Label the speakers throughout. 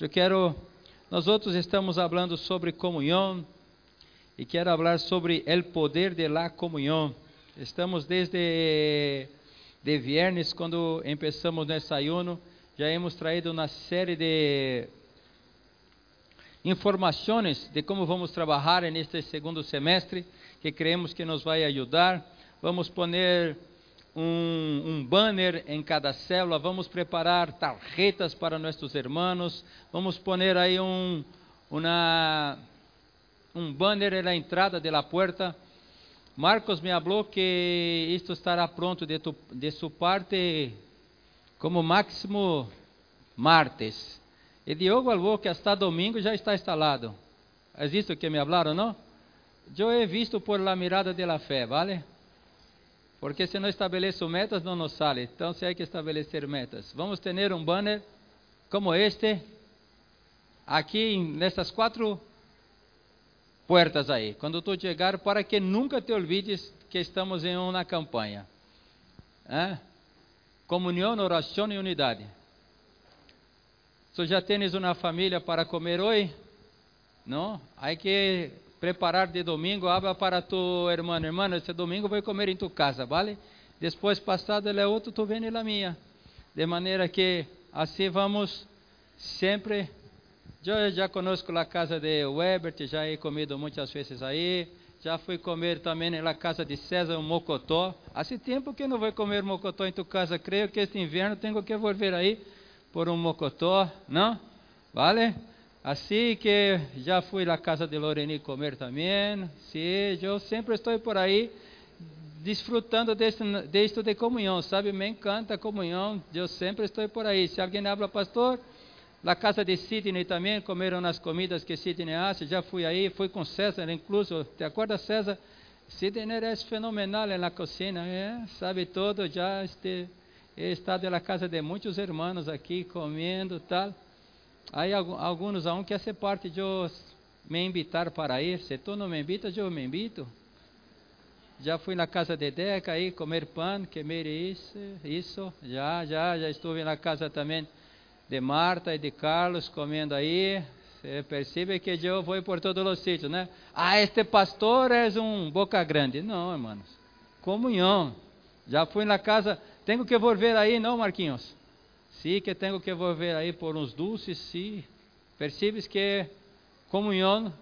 Speaker 1: Eu quero, nós outros estamos falando sobre comunhão e quero falar sobre o poder de la comunhão. Estamos desde de viernes quando começamos nesse ayuno, já hemos traído uma série de informações de como vamos trabalhar neste segundo semestre, que creemos que nos vai ajudar. Vamos poner um, um, banner em cada célula, vamos preparar tarjetas para nossos irmãos, vamos poner aí um, uma, um banner na entrada da porta. Marcos me falou que isto estará pronto de, tu, de sua parte como máximo martes. E Diogo falou que hasta domingo já está instalado. É isso que me falaram, não? Eu he visto por la mirada de la fé, ¿vale? Porque se não estabeleço metas, não nos sale. Então, se há que estabelecer metas. Vamos ter um banner como este, aqui nessas quatro portas aí. Quando tu chegar, para que nunca te olvides que estamos em uma campanha. É? Comunhão, oração e unidade. Tu já tens uma família para comer hoje? Não? Há que preparar de domingo, habla para tu hermano, hermano, esse domingo vou comer em tu casa, vale? Depois passado ele é outro, tu vem na minha. De maneira que assim vamos sempre. Eu já conosco a casa de Webert, já he comido muitas vezes aí. Já fui comer também na casa de César um mocotó. Há tempo que não vou comer mocotó em tu casa. Creio que este inverno tenho que volver aí por um mocotó, não? Vale? Assim que já fui na casa de Loreni comer também. Sim, eu sempre estou por aí desfrutando deste, deste de comunhão, sabe? Me encanta a comunhão. Eu sempre estou por aí. Se alguém habla, pastor, na casa de Sidney também comeram as comidas que Sidney hace. Já fui aí, fui com César, incluso. Te acorda, César? Sidney é fenomenal na cozinha, é, sabe todo. Já este, estado na casa de muitos irmãos aqui comendo tal. Aí alguns aún quer ser parte de me invitar para ir. Se tu não me invitas, eu me invito. Já fui na casa de Deca aí comer pão, comer isso, isso. Já, já, já estive na casa também de Marta e de Carlos comendo aí. Você percebe que eu vou por todos os sítios, né? Ah, este pastor é um boca grande. Não, irmãos. Comunhão. Já fui na casa. Tenho que volver aí, não, Marquinhos? Sí que tenho que volver aí por uns dulces, sí. Percebes que comunhão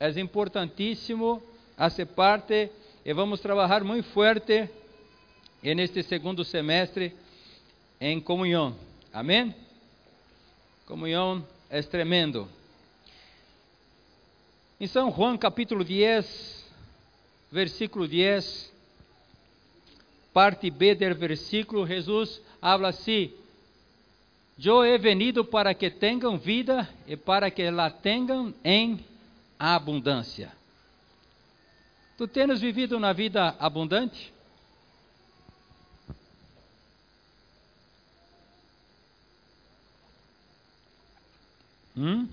Speaker 1: é importantíssimo, hace parte e vamos trabalhar muito forte neste segundo semestre em comunhão. Amém? Comunhão é tremendo. Em São João capítulo 10, versículo 10, parte B do versículo, Jesus habla assim: Eu he venido para que tenham vida e para que la tenham em abundância. Tu tens vivido uma vida abundante? Hum?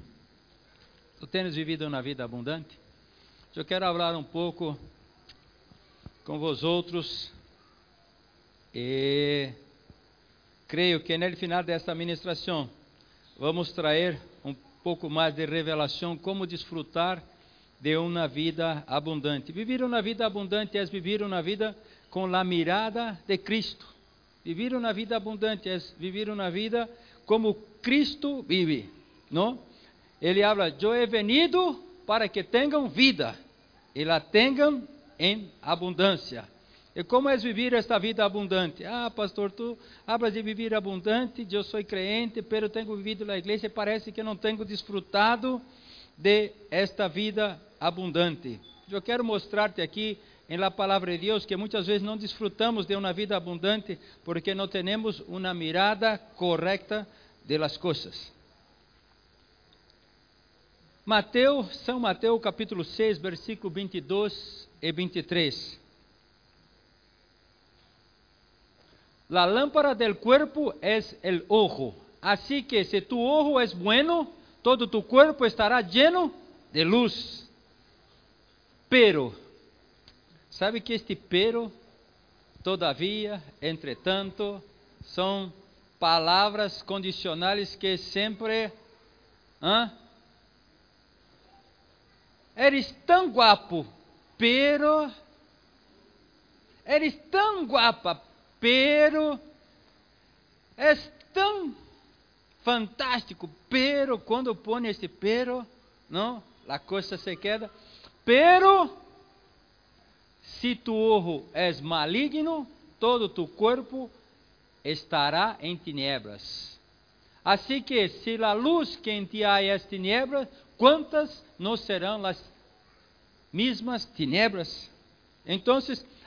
Speaker 1: Tu tens vivido uma vida abundante? Eu quero falar um pouco com vós outros e creio que no final desta ministração vamos trazer um pouco mais de revelação como desfrutar de uma vida abundante. Viver uma vida abundante é viver uma vida com a mirada de Cristo. Viver uma vida abundante é viver uma vida como Cristo vive, não? Ele habla: "Eu he venido para que tenham vida e la tenham em abundância." E como é viver esta vida abundante? Ah, pastor, tu hablas de viver abundante, eu sou crente, pero tenho vivido na igreja e parece que não tenho desfrutado de esta vida abundante. Eu quero mostrar-te aqui em la palavra de Deus que muitas vezes não desfrutamos de uma vida abundante porque não temos uma mirada correta de las coisas. Mateus, São Mateus capítulo 6, versículo 22 e 23. La lámpara del cuerpo es el ojo. Así que si tu ojo es bueno, todo tu cuerpo estará lleno de luz. Pero, sabe que este pero, todavia, entretanto, são palavras condicionais que sempre. Hã? Eres tão guapo, pero. Eres tão guapa, pero. És tão fantástico, pero quando põe esse pero, não, a coisa se queda. Pero, se tu ojo és maligno, todo tu corpo estará em tinieblas. Assim que, se a luz que em ti há é tinieblas, quantas não serão as mesmas tinieblas? Então,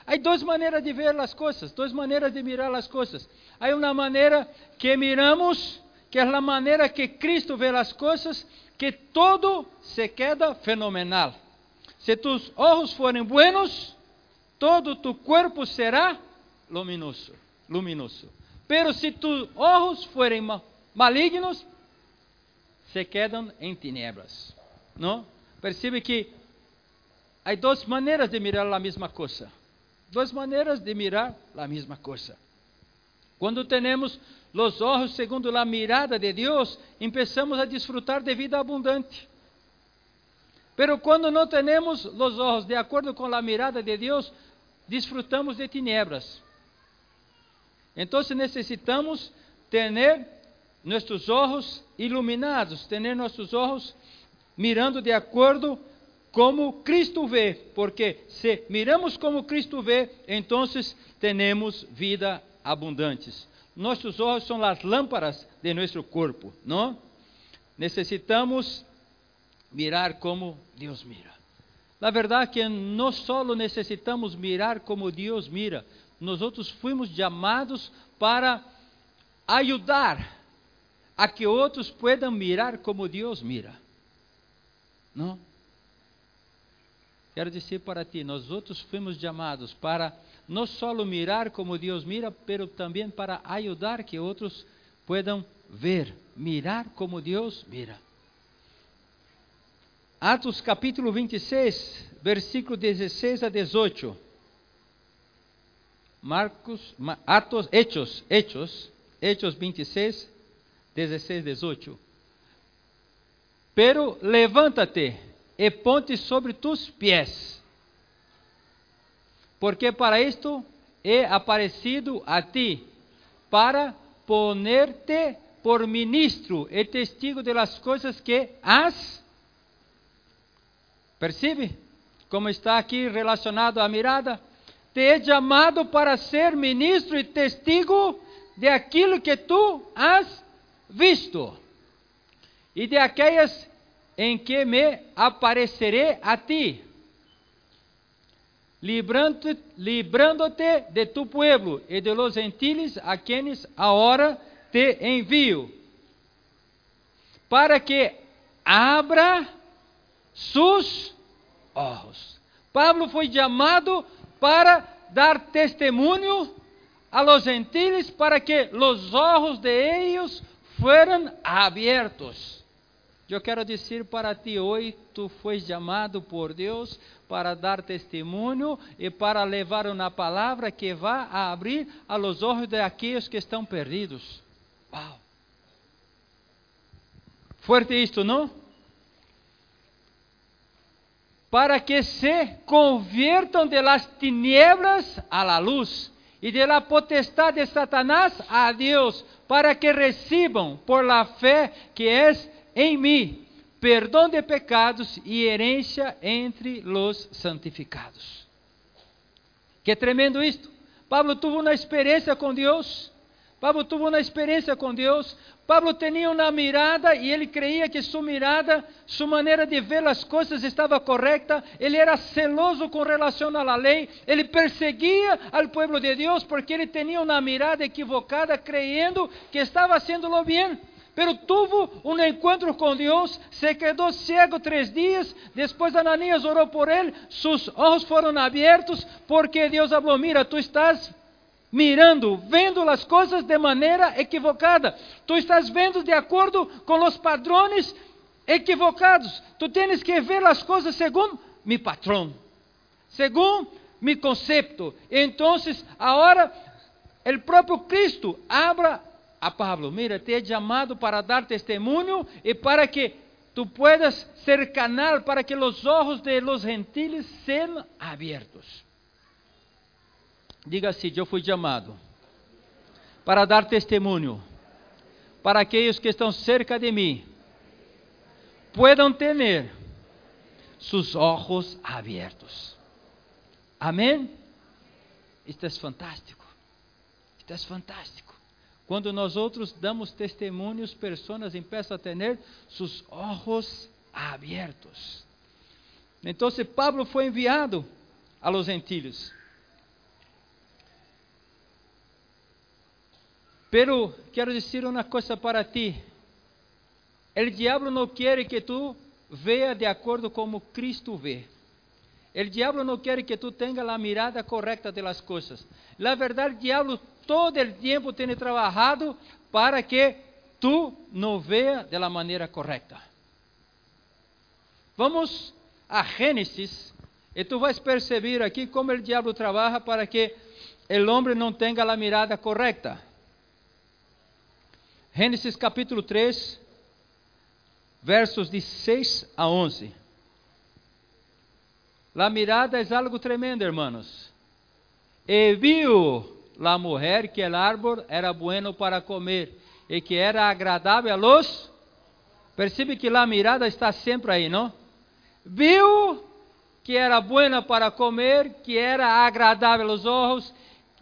Speaker 1: há duas maneiras de ver as coisas, duas maneiras de mirar as coisas. Há uma maneira que miramos, que é a maneira que Cristo vê as coisas, que todo se queda fenomenal. Se tus ojos forem buenos, todo tu corpo será luminoso, luminoso. Pero se tus ojos forem malignos, se quedam em tinieblas. Não? Percebe que há duas maneiras de mirar a mesma coisa. Duas maneiras de mirar a mesma coisa. Quando temos os olhos segundo a mirada de Deus, começamos a desfrutar de vida abundante. Pero quando não temos os olhos de acordo com a mirada de Deus, desfrutamos de tinieblas. Então necessitamos ter nossos olhos iluminados, ter nossos olhos mirando de acordo como Cristo vê, porque se miramos como Cristo vê, então temos vida abundantes. Nossos olhos são as lâmpadas de nosso corpo, não? Necessitamos mirar como Deus mira. Na verdade que não só necessitamos mirar como Deus mira, nós outros fomos chamados para ajudar a que outros puedan mirar como Deus mira. Não? Quero dizer para ti, nós outros fomos chamados para não só mirar como Deus mira, pero também para ajudar que outros puedan ver, mirar como Deus mira. Atos capítulo 26, versículo 16 a 18. Marcos, Atos, Hechos, Hechos, Hechos 26, 16, 18. Pero levanta-te e ponte sobre tus pés, porque para isto é aparecido a ti, para poner-te por ministro e testigo de las coisas que has. Percebe como está aqui relacionado à mirada? te he chamado para ser ministro e testigo de aquilo que tu has visto e de aquelas em que me aparecerei a ti, librando-te librando de tu pueblo e de los gentiles a quienes agora te envio, para que abra sus ojos. Pablo foi chamado para dar testemunho a los gentiles para que los ojos de ellos fueran abiertos. Eu quero dizer para ti hoje, tu foi chamado por Deus para dar testemunho e para levar uma palavra que vá a abrir a los olhos de aqueles que estão perdidos. Uau! Fuerte isto, não? para que se conviertam de las tinieblas a la luz e de la potestad de Satanás a Deus, para que recibam por la fé que es em mim perdão de pecados e herência entre los santificados. Que tremendo isto! Pablo teve uma experiência com Deus. Pablo teve uma experiência com Deus. Pablo tinha uma mirada e ele creia que sua mirada, sua maneira de ver as coisas estava correta. Ele era celoso com relação à lei. Ele perseguia ao povo de Deus porque ele tinha uma mirada equivocada, creyendo que estava haciendo lo bien. Pero tuvo um encontro com Deus, se quedou cego três dias. Depois Ananias orou por ele, seus olhos foram abertos, porque Deus falou: Mira, tu estás mirando, vendo as coisas de maneira equivocada. Tu estás vendo de acordo com os padrões equivocados. Tu tens que ver as coisas segundo mi patrão, segundo mi concepto. Então, agora, o próprio Cristo abra a Pablo, mira, te he llamado para dar testimonio y para que tú puedas ser canal para que los ojos de los gentiles sean abiertos. Diga assim: Eu fui chamado para dar testemunho para aqueles que estão cerca de mim, puedan ter seus olhos abertos. Amém? Isto é fantástico. Isto é fantástico. Quando nós outros damos testemunhos, pessoas começam a ter seus olhos abertos. Então, Pablo foi enviado a los gentiles. Pero quero dizer uma coisa para ti. O diabo não quer que tu veja de acordo como Cristo vê. O diabo não quer que tu tenha a mirada correta de las coisas. La verdade, o diabo todo el tempo tem trabalhado para que tu não veja de la correta. Vamos a Gênesis e tu vais perceber aqui como o diabo trabalha para que o homem não tenha a mirada correta. Gênesis capítulo 3, versos de 6 a 11. La mirada é algo tremendo, hermanos. E viu la mujer que el árbol era bueno para comer e que era agradável a los. Percebe que la mirada está sempre aí, não? Viu que era buena para comer, que era agradável aos olhos,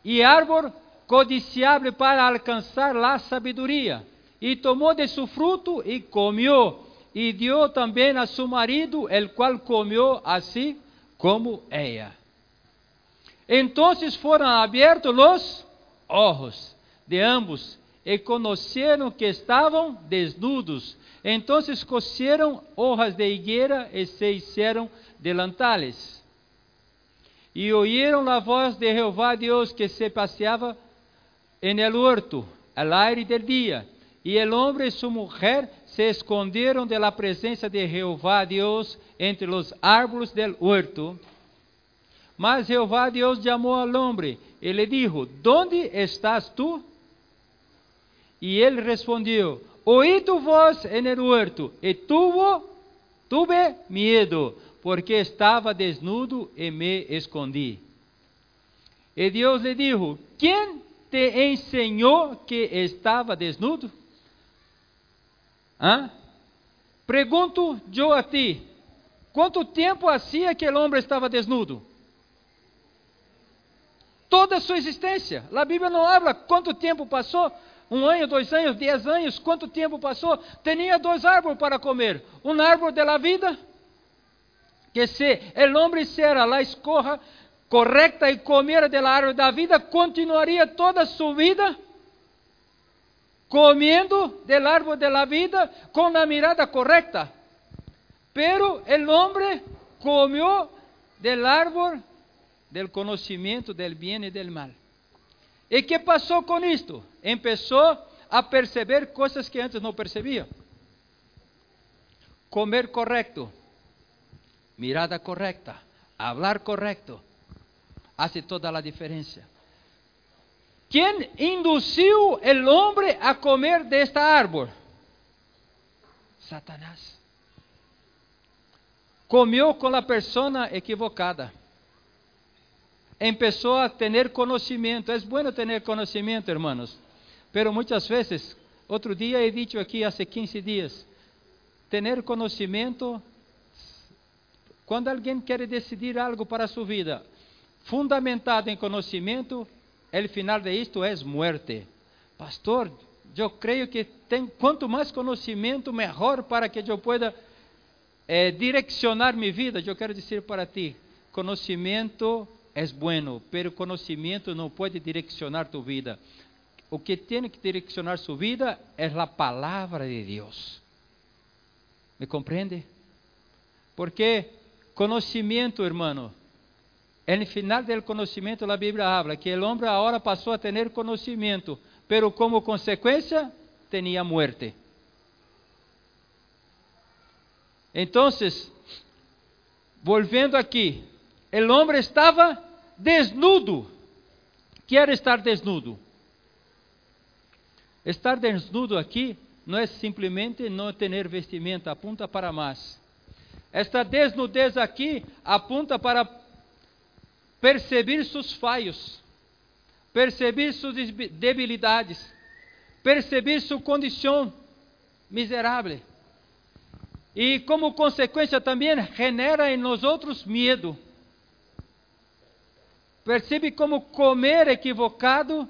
Speaker 1: e árbol codiciable para alcançar la sabedoria. E tomou de su fruto e comió, e dio também a su marido, el qual comió assim como ella. Entonces foram abertos los ojos de ambos e conheceram que estavam desnudos. Entonces cosieron hojas de higuera e se hicieron delantales. E oíram a voz de Jeová Deus que se passeava en el huerto, al aire del día. E el hombre e su mujer se esconderam de la presença de Jeová Deus entre los árboles del huerto. Mas Jeová Deus chamou al hombre e lhe dijo: ¿Dónde estás tu? E ele respondeu: Oí tu voz en el huerto e tuvo, tuve miedo, porque estava desnudo e me escondi. E Deus lhe dijo: Quem te ensinou que estava desnudo? ¿Ah? Pergunto eu a ti: quanto tempo assim aquele homem estava desnudo? Toda a sua existência. A Bíblia não habla quanto tempo passou. Um ano, dois anos, dez anos, quanto tempo passou? Tinha dois árvores para comer. Um árvore da vida, que se o homem será a escorra correta e comer da árvore da vida, continuaria toda a sua vida comiendo del árbol de la vida con la mirada correcta. Pero el hombre comió del árbol del conocimiento del bien y del mal. ¿Y qué pasó con esto? Empezó a perceber cosas que antes no percebía. Comer correcto, mirada correcta, hablar correcto, hace toda la diferencia. ¿Quién induciu el hombre a comer de esta árbol? Satanás. Comió con la persona equivocada. Empezó a tener conocimiento. Es bueno tener conocimiento, hermanos. Pero muchas veces, otro día he dicho aquí hace 15 días, tener conocimiento, quando alguém quer decidir algo para sua vida, fundamentado em conhecimento, el final de isto é muerte. Pastor, eu creio que tem, quanto mais conhecimento, melhor para que eu pueda eh, direcionar minha vida. Eu quero dizer para ti, conhecimento é bueno, pero conhecimento não pode direcionar tu vida. O que tem que direcionar sua vida é a palavra de Deus. ¿Me compreende? Porque conhecimento, hermano, no final do conhecimento, a Bíblia habla que o homem agora passou a ter conhecimento, pero como consequência tinha muerte. Então, volvendo aqui, o homem estava desnudo. Quer estar desnudo. Estar desnudo aqui não é simplesmente não ter vestimenta, apunta para mais. Esta desnudez aqui apunta para perceber seus falhos, perceber suas debilidades, perceber sua condição miserável. E como consequência também genera em nós outros medo. Percebe como comer equivocado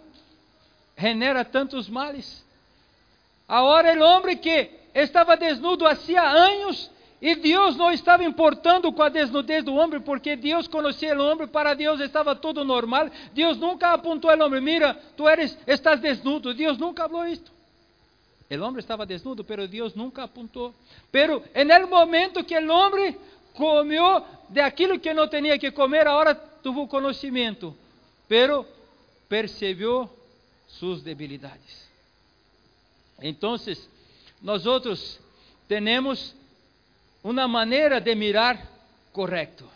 Speaker 1: genera tantos males. Agora o homem que estava desnudo há anos e Deus não estava importando com a desnudez do homem, porque Deus conhecia o homem, para Deus estava tudo normal. Deus nunca apontou ao homem, mira, tu eres, estás desnudo. Deus nunca falou isto. O homem estava desnudo, pero Deus nunca apontou. Pero en el momento que o homem comeu de aquilo que não tinha que comer, agora tuvo conhecimento, pero percebeu suas debilidades. Então, nós outros temos uma maneira de mirar correto,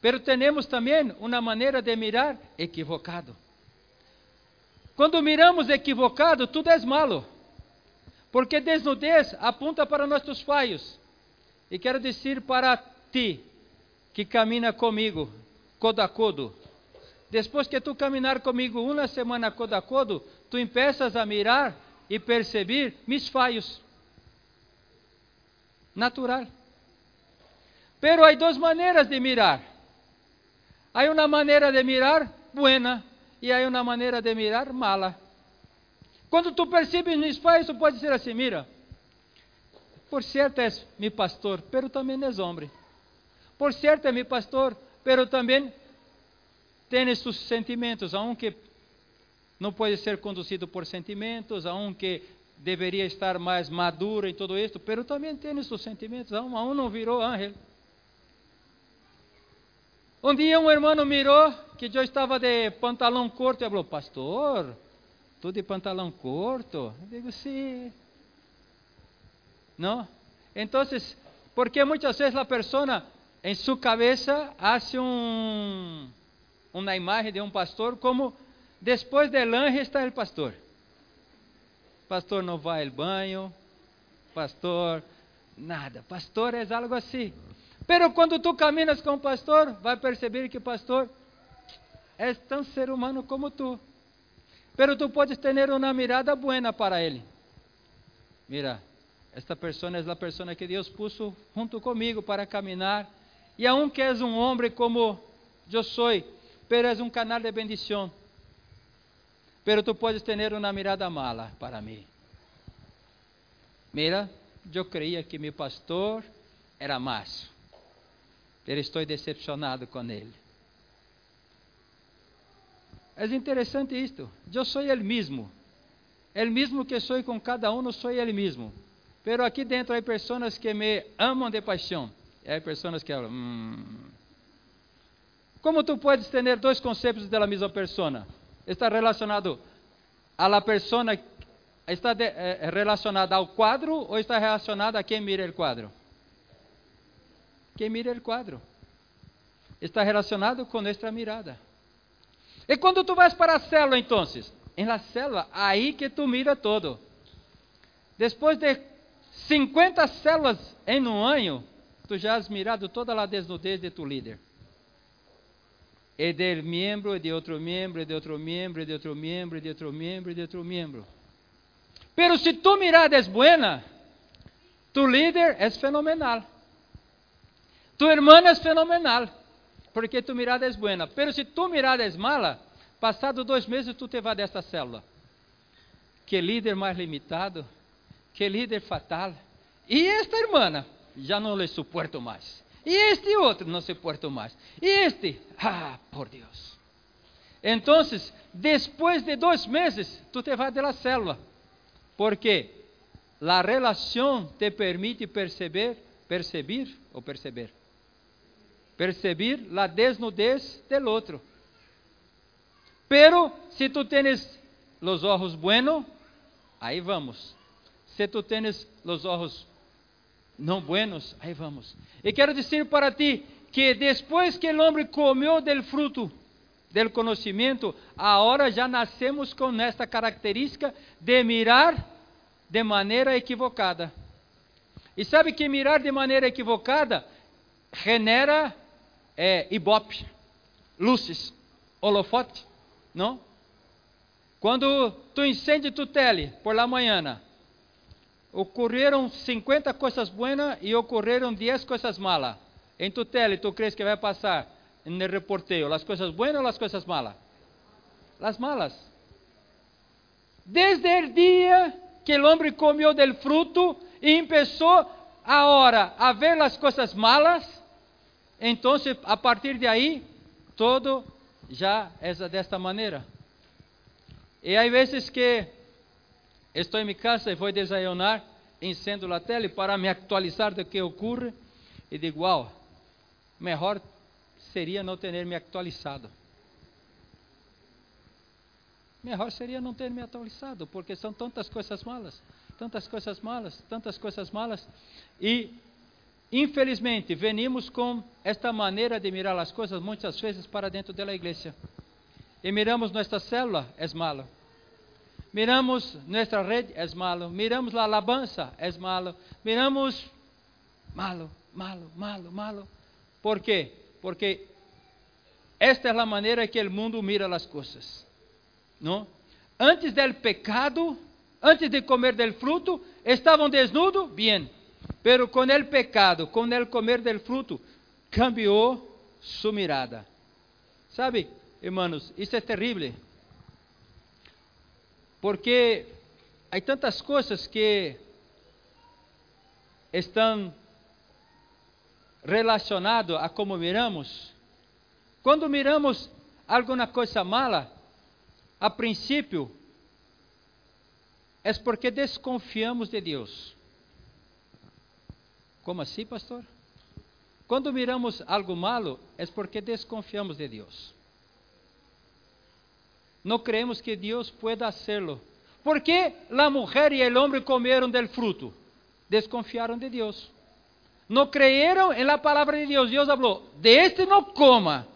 Speaker 1: pero temos também uma maneira de mirar equivocado. Quando miramos equivocado, tudo é malo, porque desnudez apunta para nossos falhos. E quero dizer para ti que camina comigo, codo a codo, depois que tu caminhar comigo uma semana codo a codo, tu empiezas a mirar e perceber mis falhos. Natural. Pero há duas maneiras de mirar. Há uma maneira de mirar buena e há uma maneira de mirar mala. Quando tu percebes mis falhos, tu pode dizer assim: mira, por certo és meu pastor, pero também és homem. Por certo é meu pastor, pero também tem seus sentimentos, aunque não pode ser conduzido por sentimentos, aunque deveria estar mais maduro em tudo isto, pero também tem seus sentimentos, a um não virou ángel. Um dia um irmão mirou que eu estava de pantalão curto e falou, pastor, tu de pantalão curto? Eu digo, sim. Não? Então, porque muitas vezes a pessoa em sua cabeça hace um, uma imagem de um pastor como depois del anjo está o pastor. Pastor não vai ao banho, pastor nada. Pastor é algo assim. Pero quando tu caminas com o pastor, vai perceber que o pastor é tão ser humano como tu. Pero tu podes ter uma mirada buena para ele. Mira, esta pessoa é a pessoa que Deus puso junto comigo para caminhar. E aunque és um homem como eu sou, pero és um canal de bendição. Pero tu podes ter uma mirada mala para mim. Mira, eu creia que meu pastor era macho. Pero estou decepcionado com ele. É interessante isto. Eu sou ele mesmo. El mesmo que sou com cada um, sou ele mesmo. Pero aqui dentro há pessoas que me amam de paixão. E há pessoas que falam, hum. Como tu podes ter dois conceitos da mesma pessoa? Está relacionado a la persona, está de, eh, relacionado ao quadro ou está relacionado a quem mira o quadro? Quem mira o quadro. Está relacionado com nossa mirada. E quando tu vais para a célula, então? Em la célula, aí que tu mira todo. Depois de 50 células em um ano, tu já has mirado toda a desnudez de tu líder. E del membro, e de outro membro, e de outro membro, e de outro membro, e de outro membro, e de outro membro. Pero se tu mirada buena, tu líder é fenomenal. Tu irmã é fenomenal, porque tu mirada é buena. Pero se tu mirada é mala, passado dois meses tu te vai desta célula. Que líder mais limitado, que líder fatal. E esta irmã, já não lhe suporto mais. E este outro, não suporto mais. E este, ah, por Deus. Então, depois de dois meses, tu te vai da célula. Porque a relação te permite perceber, perceber ou perceber perceber a desnudez del outro. Pero se tu tienes los ojos buenos, aí vamos. Se tu tienes los ojos não buenos, aí vamos. E quero dizer para ti que depois que o homem comeu del fruto, del conhecimento, agora já nascemos com esta característica de mirar de maneira equivocada. E sabe que mirar de maneira equivocada genera é, ibope, luzes, holofote, não? Quando tu incende tu tele por la manhã, ocorreram 50 coisas boas e ocorreram 10 coisas malas. Em tu tele, tu crees que vai passar no reporteio as coisas boas ou as coisas malas? As malas. Desde o dia que o homem comeu del fruto e começou agora a ver as coisas malas, então a partir de aí, todo já é desta maneira. E há vezes que estou em minha casa e vou desayunar, encendo a tele para me atualizar do que ocorre e digo, uau, melhor seria não ter me atualizado. Melhor seria não ter me atualizado, porque são tantas coisas malas, tantas coisas malas, tantas coisas malas. E, infelizmente, venimos com esta maneira de mirar as coisas muitas vezes para dentro da igreja. E miramos nossa célula, é malo. Miramos nossa rede, é malo. Miramos a alabança, é malo. Miramos malo, malo, malo, malo. ¿Por quê? Porque esta é a maneira que o mundo mira as coisas. Não? Antes del pecado, antes de comer del fruto, estavam desnudos, bien. Pero com el pecado, com el comer del fruto, cambiou sua mirada. Sabe, Hermanos, isso é terrível. Porque há tantas coisas que estão relacionadas a como miramos. Quando miramos alguma coisa mala, a princípio, é porque desconfiamos de Deus. Como assim, pastor? Quando miramos algo malo, é porque desconfiamos de Deus. Não creemos que Deus pueda hacerlo. ¿Por que a mulher e o homem comeram del fruto? Desconfiaram de Deus. Não creyeron en la palavra de Deus. Deus falou: de este não coma.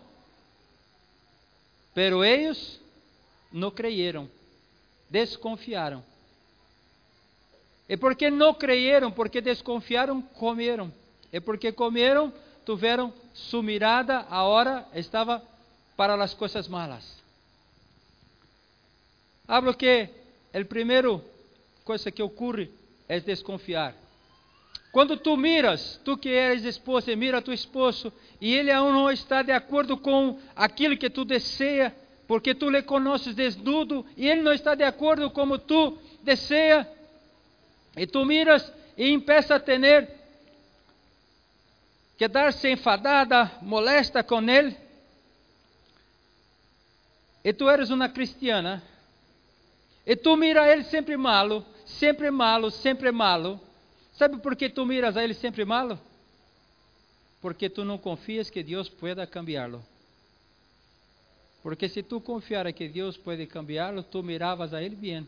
Speaker 1: Pero eles não creyeron, desconfiaram. E porque não creyeron, porque desconfiaram, comeram. E porque comeram, tiveram sua mirada, agora estava para as coisas malas. Hablo que o primeiro coisa que ocorre é desconfiar. Quando tu miras, tu que eres esposa, mira tu esposo e ele aún não está de acordo com aquilo que tu deseja, porque tu le conheces desnudo e ele não está de acordo como tu deseja, e tu miras e empieza a ter quedar-se enfadada, molesta com ele, e tu eres uma cristiana, e tu mira ele sempre malo, sempre malo, sempre malo. Sabe por que tu miras a ele sempre malo? Porque tu não confias que Deus pueda cambiá-lo. Porque se tu confiara que Deus pode cambiá-lo, tu miravas a ele bem.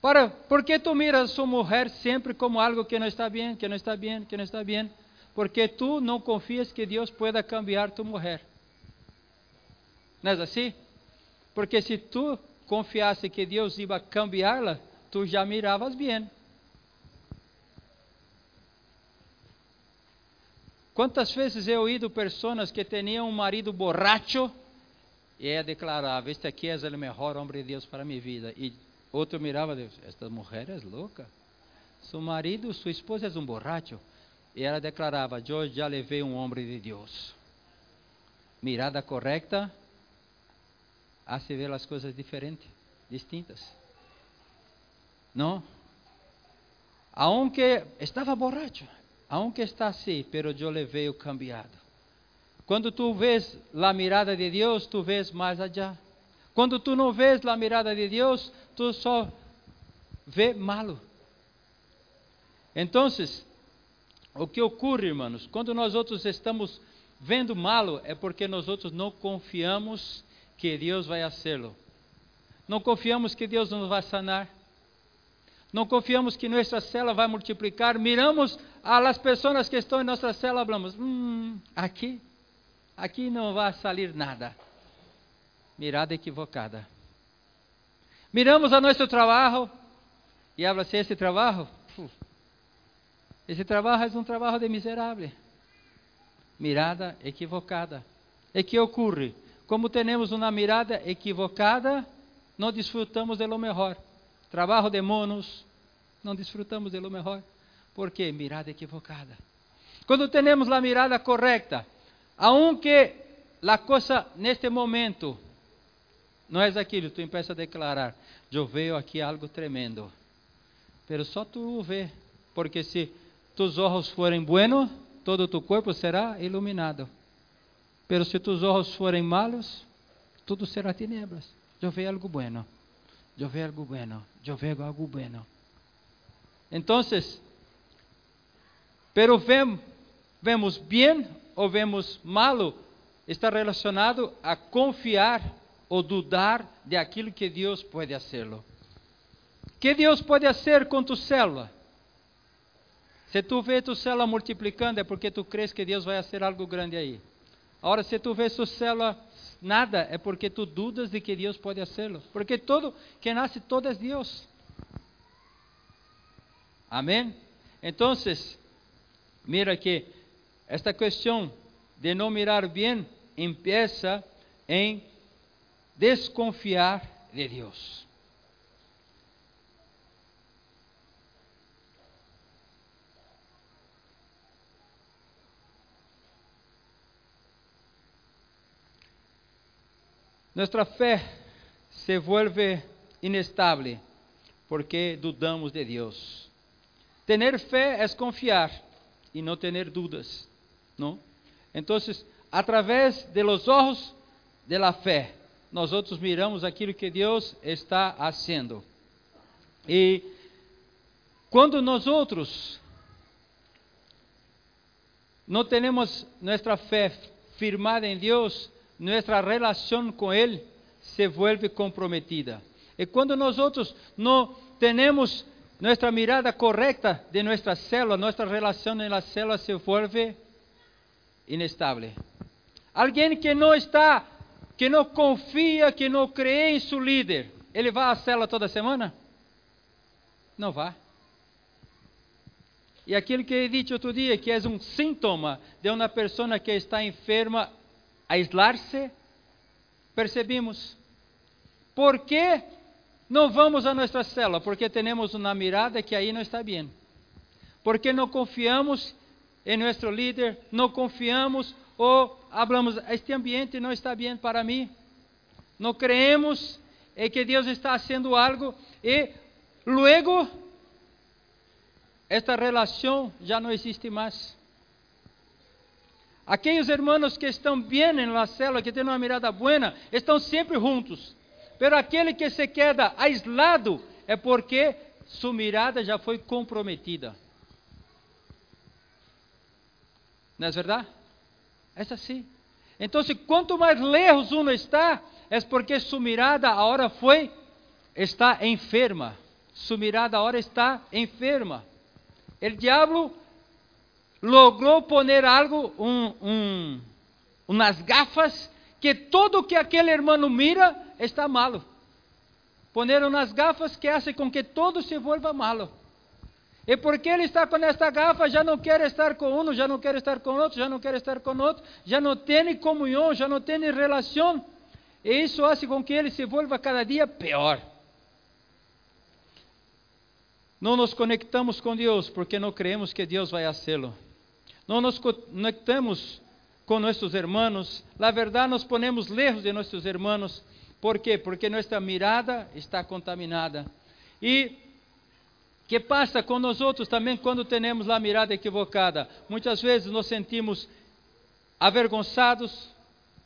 Speaker 1: Para, por que tu miras a sua mulher sempre como algo que não está bem, que não está bem, que não está bem? Porque tu não confias que Deus pueda cambiar tu mulher. Não é assim? Porque se tu confiasse que Deus ia cambiá-la, tu já miravas bem. Quantas vezes eu ido pessoas que tinham um marido borracho e ela declarava: Este aqui é o melhor homem de Deus para minha vida. E outro mirava: Deus, esta mulher é louca. Seu marido, sua esposa é um borracho. E ela declarava: Eu já levei um homem de Deus. Mirada correta, hace ver as coisas diferentes, distintas. Não? Aunque estava borracho, aunque está assim, pero eu levei o cambiado. Quando tu vês a mirada de Deus, tu vês mais allá. Quando tu não vês a mirada de Deus, tu só vê malo. Então, o que ocorre, irmãos, quando nós outros estamos vendo malo, é porque nós outros não confiamos que Deus vai fazê-lo. Não confiamos que Deus nos vai sanar. Não confiamos que nossa célula vai multiplicar. Miramos a las pessoas que estão em nossa célula, falamos, hum, aqui, aqui não vai sair nada. Mirada equivocada. Miramos a nosso trabalho e habla se esse trabalho, esse trabalho é um trabalho de miserável. Mirada equivocada. E que ocorre? Como temos uma mirada equivocada, não desfrutamos de lo melhor. Trabalho de monos, não desfrutamos de lo melhor. Por quê? Mirada equivocada. Quando temos a mirada correta, aunque a coisa neste momento não é aquilo, tu empieza a declarar, eu vejo aqui algo tremendo. Pero só tu vê, porque se tus olhos forem buenos, todo tu corpo será iluminado. Pero se tus olhos forem malos, tudo será tinieblas. Eu vejo algo bueno. Eu vejo algo bueno. Eu vejo algo bueno. Então, pero vemos, vemos bem ou vemos malo está relacionado a confiar ou dudar de aquilo que Deus pode hacerlo. Que Deus pode fazer com tu célula? Se tu vê tu célula multiplicando, é porque tu crees que Deus vai fazer algo grande aí. Agora, se tu vê tu célula nada, é porque tu dudas de que Deus pode fazê-lo. Porque todo que nasce, todo é Deus. Amém? Então, mira que esta questão de não mirar bem empieza em desconfiar de Deus. Nuestra fé se vuelve inestable porque dudamos de Deus. Tener fé é confiar e não ter dúvidas, não? Então, através de los ojos de la fé, nós outros miramos aquilo que Deus está fazendo. E quando nós outros não temos nossa fé firmada em Deus, nossa relação com Ele se vuelve comprometida. E quando nós não temos nossa mirada correta de nossa célula, nossa relação na célula se vuelve inestável. Alguém que não está, que não confia, que não crê em seu líder, ele vai à célula toda semana? Não vai. E aquilo que eu disse outro dia, que é um sintoma de uma pessoa que está enferma aislar-se, percebimos. Por que não vamos a nossa célula? Porque temos uma mirada que aí não está bem. Porque não confiamos em nosso líder, não confiamos ou hablamos, este ambiente não está bem para mim. Não creemos em que Deus está fazendo algo e luego esta relação já não existe mais. Aqueles irmãos que estão bem na célula, que têm uma mirada boa, estão sempre juntos. Pero aquele que se queda aislado é porque sua mirada já foi comprometida. Não é verdade? É assim. Então, quanto mais lejos uno está, é porque sua mirada agora foi, está enferma. Sua mirada agora está enferma. O diabo logrou poner algo, um, um, umas gafas, que todo que aquele irmão mira está malo. Poner umas gafas que fazem com que todo se volva malo. E porque ele está com esta gafa, já não quer estar com um, já não quer estar com outro, já não quer estar com outro, já não tem comunhão, já não tem relação. E isso faz com que ele se volva cada dia pior. Não nos conectamos com Deus porque não creemos que Deus vai fazê-lo. Não nos conectamos com nossos irmãos. Na verdade, nos ponemos lejos de nossos irmãos. ¿Por quê? Porque nossa mirada está contaminada. E que passa com nós outros também quando temos a mirada equivocada? Muitas vezes nos sentimos avergonçados,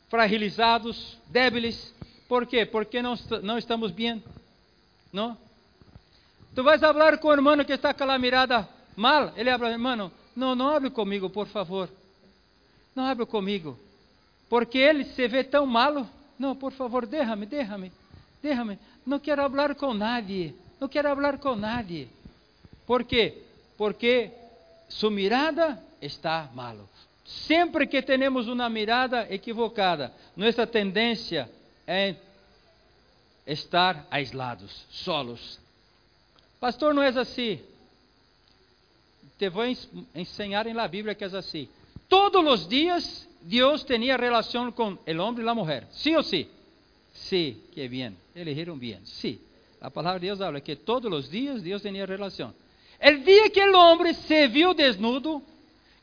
Speaker 1: fragilizados, débiles. Por quê? Porque não, não estamos bem. Não? Tu vais falar com o irmão que está com a mirada mal. Ele fala, irmão, não, não hable comigo, por favor. Não hable comigo. Porque ele se vê tão malo. Não, por favor, déjame, déjame, déjame. Não quero falar com nadie. Não quero falar com nadie. ¿Por quê? Porque sua mirada está malo. Sempre que temos uma mirada equivocada, nossa tendência é estar aislados, solos. Pastor, não é assim. Te vou ensinar em la Bíblia que é assim. Todos os dias Deus tinha relação com o homem e a mulher. Sim ou sim? Sim, que bem. Elegiram bem. Sim. A palavra de Deus habla que todos os dias Deus tinha relação. El dia que o homem se viu desnudo,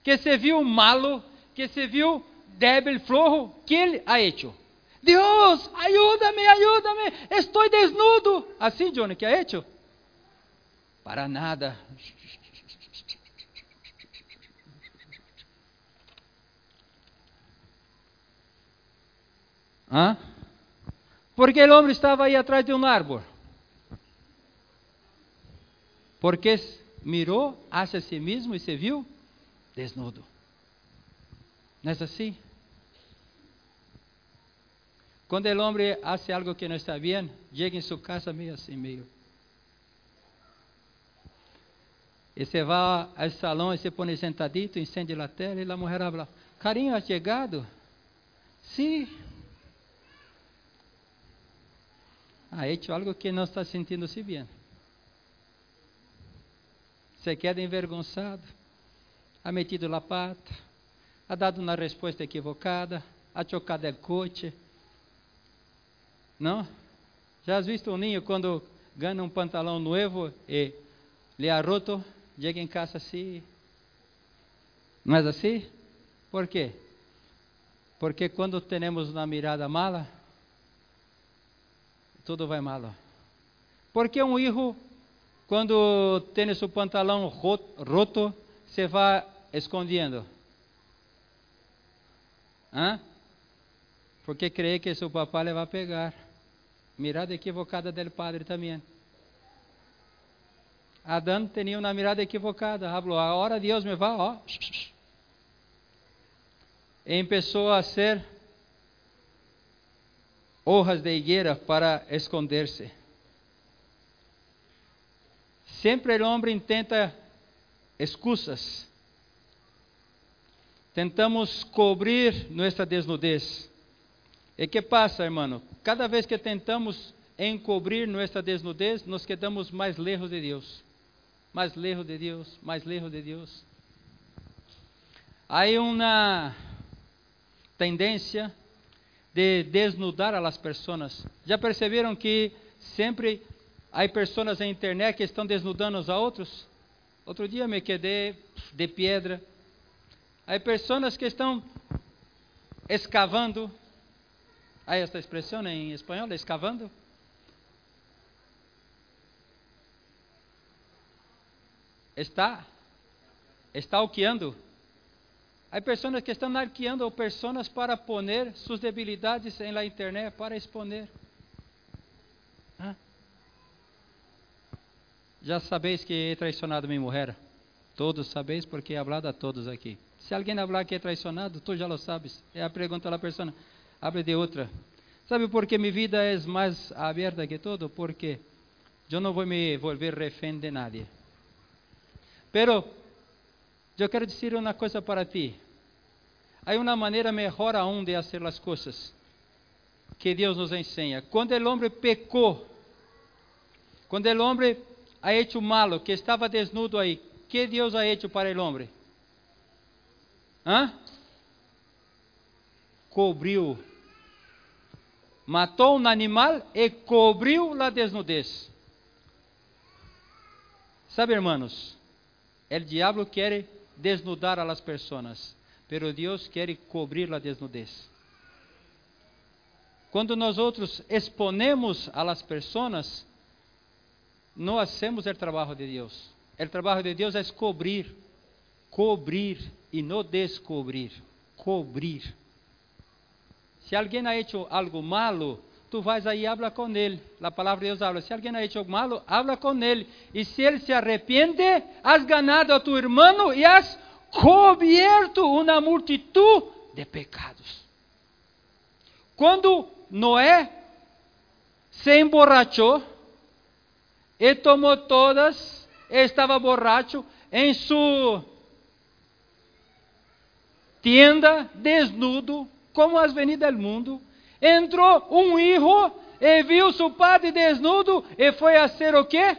Speaker 1: que se viu malo, que se viu débil, flojo, que ele ha hecho? Deus, ayúdame, ayúdame, estou desnudo. Assim, Johnny, que ha hecho? Para nada. ¿Ah? Porque o homem estava aí atrás de um árvore. Porque mirou hacia si mesmo e se viu desnudo. Não é assim? Quando o homem faz algo que não está bem, chega em sua casa meio assim, meio. E você vai ao salão e se põe sentadito, incende a tela e a mulher fala: Carinho, ha chegado? Sim. Sí. Ha hecho algo que não está sentindo-se bem. Se queda envergonçado, ha metido a pata, ha dado uma resposta equivocada, ha chocado o coche. Não? Já has visto um ninho quando ganha um pantalão novo e lhe ha roto, chega em casa assim? Não é assim? Por quê? Porque quando temos uma mirada mala, tudo vai mal. Porque um filho quando tem seu pantalão roto, se vai escondendo. Hã? Porque crê que seu papai vai pegar. Mirada equivocada do padre também. Adão tinha uma mirada equivocada. Falou, agora Deus me vai, ó. E começou a ser hojas de higuera para esconder-se. Sempre o homem tenta excusas. Tentamos cobrir nossa desnudez. E que passa, irmão? Cada vez que tentamos encobrir nossa desnudez, nos quedamos mais lejos de Deus. Mais lejos de Deus, mais lejos de Deus. Há uma tendência de desnudar a las pessoas. Já perceberam que sempre Há pessoas na internet que estão desnudando uns a outros. Outro dia me quedei de pedra. Há pessoas que estão escavando. Há esta expressão em espanhol, escavando? Está está alqueando. Há pessoas que estão arqueando pessoas para poner suas debilidades la internet, para exponer. Já sabeis que he traicionado minha mulher. Todos sabeis porque he hablado a todos aqui. Se alguém falar que é traicionado, tu já lo sabes. É a pergunta da pessoa. Abre de outra. Sabe por que minha vida é mais aberta que todo? Porque eu não vou me volver refém de nadie. Pero eu quero dizer uma coisa para ti. Há uma maneira melhor aún de fazer as coisas que Deus nos ensina. Quando o homem pecou, quando o homem ha hecho malo, que estava desnudo aí, que Deus ha hecho para o homem? Hã? Cobriu. Matou um animal e cobriu a desnudez. Sabe, hermanos, o diabo quer desnudar a las personas, pero Deus quer cobrir a desnudez. Quando nós outros exponemos a las personas, não hacemos o trabalho de Deus. O trabalho de Deus é cobrir, cobrir e não descobrir, cobrir. Se alguém ha hecho algo malo, tu vais aí e habla com ele. A palavra de Deus habla. Se alguém ha hecho algo malo, habla com ele. E se ele se arrepende, has ganado a tu irmão e has cobierto uma multitud de pecados. Quando Noé se emborrachou, e tomou todas estava borracho em sua tienda, desnudo, como as venidas do mundo. Entrou um hijo e viu seu padre desnudo e foi a ser o quê?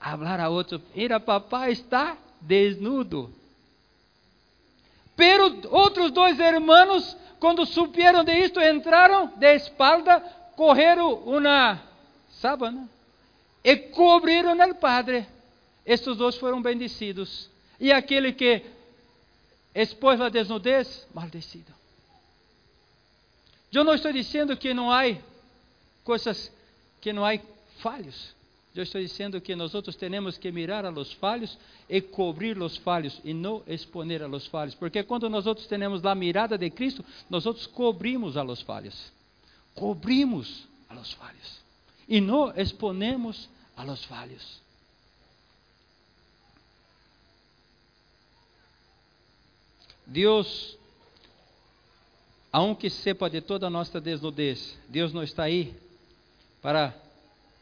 Speaker 1: Hablar a outro, mira, papai está desnudo. Pero outros dois irmãos, quando supieron de isto, entraram de espalda, correram uma sábana e cobriram o padre. Estes dois foram bendecidos. E aquele que expôs a desnudez, maldecido. Eu não estou dizendo que não há coisas, que não há falhos. Eu estou dizendo que nós outros temos que mirar a los falhos e cobrir os falhos e não exponer a los falhos. Porque quando nós outros temos a mirada de Cristo, nós outros cobrimos a los falhos. Cobrimos a los falhos. E não exponemos a los falhos. Deus, aunque sepa de toda a nossa desnudez, Deus não está aí para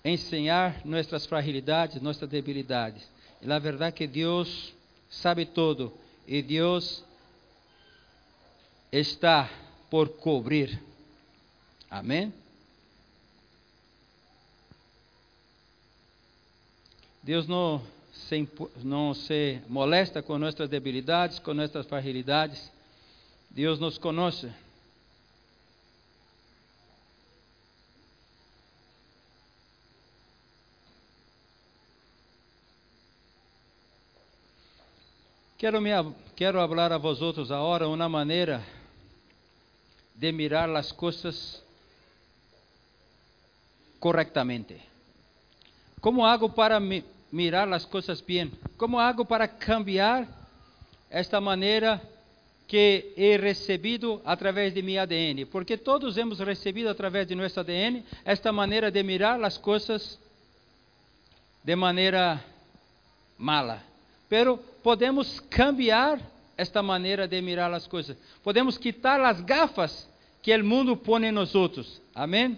Speaker 1: enseñar nossas fragilidades, nossas debilidades. E a verdade é que Deus sabe todo e Deus está por cobrir. Amém? Deus não se, não se molesta com nossas debilidades, com nossas fragilidades. Deus nos conhece. Quero, me, quero falar a vós outros agora uma maneira de mirar as coisas corretamente. Como hago para mi, mirar as coisas bem? Como hago para cambiar esta maneira que he recebido através de meu ADN? Porque todos hemos recebido através de nosso ADN esta maneira de mirar as coisas de maneira mala. Pero podemos cambiar esta maneira de mirar as coisas. Podemos quitar as gafas que o mundo põe em nós outros. Amém?